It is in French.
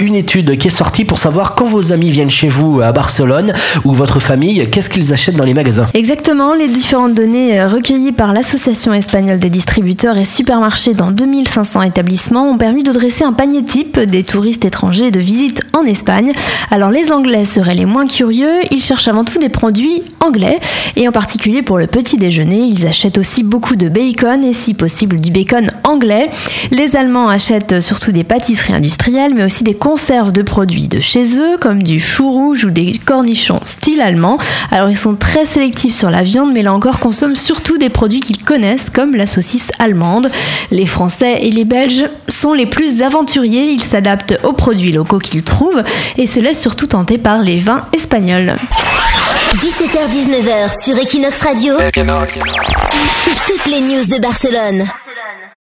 Une étude qui est sortie pour savoir quand vos amis viennent chez vous à Barcelone ou votre famille, qu'est-ce qu'ils achètent dans les magasins Exactement, les différentes données euh, recueillies par l'Association espagnole des distributeurs et supermarchés dans 2500 établissements ont permis de dresser un panier type des touristes étrangers de visite en Espagne. Alors les Anglais seraient les moins curieux, ils cherchent avant tout des produits anglais et en particulier pour le petit déjeuner, ils achètent aussi beaucoup de bacon et si possible du bacon anglais. Les Allemands achètent surtout des pâtisseries industrielles mais aussi des conserves de produits de chez eux, comme du chou rouge ou des cornichons style allemand. Alors ils sont très sélectifs sur la viande, mais là encore consomment surtout des produits qu'ils connaissent, comme la saucisse allemande. Les Français et les Belges sont les plus aventuriers, ils s'adaptent aux produits locaux qu'ils trouvent et se laissent surtout tenter par les vins espagnols. 17h-19h sur Equinox Radio, c'est toutes les news de Barcelone.